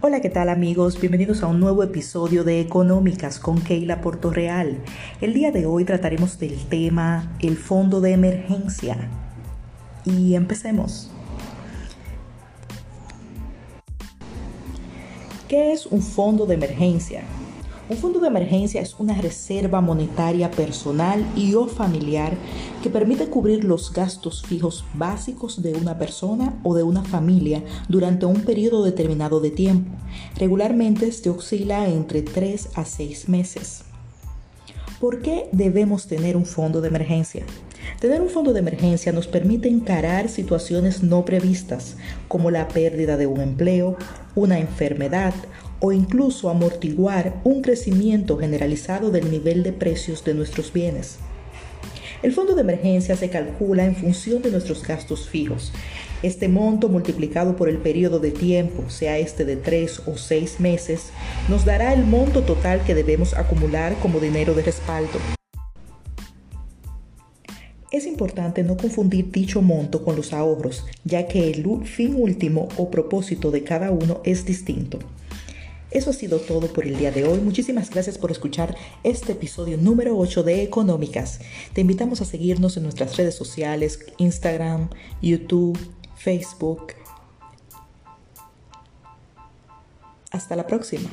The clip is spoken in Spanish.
Hola, ¿qué tal amigos? Bienvenidos a un nuevo episodio de Económicas con Keila Portorreal. El día de hoy trataremos del tema el fondo de emergencia. Y empecemos. ¿Qué es un fondo de emergencia? Un fondo de emergencia es una reserva monetaria personal y o familiar que permite cubrir los gastos fijos básicos de una persona o de una familia durante un periodo determinado de tiempo. Regularmente se oscila entre 3 a 6 meses. ¿Por qué debemos tener un fondo de emergencia? Tener un fondo de emergencia nos permite encarar situaciones no previstas, como la pérdida de un empleo, una enfermedad o incluso amortiguar un crecimiento generalizado del nivel de precios de nuestros bienes. El fondo de emergencia se calcula en función de nuestros gastos fijos. Este monto multiplicado por el periodo de tiempo, sea este de tres o seis meses, nos dará el monto total que debemos acumular como dinero de respaldo. Es importante no confundir dicho monto con los ahorros, ya que el fin último o propósito de cada uno es distinto. Eso ha sido todo por el día de hoy. Muchísimas gracias por escuchar este episodio número 8 de Económicas. Te invitamos a seguirnos en nuestras redes sociales, Instagram, YouTube, Facebook. Hasta la próxima.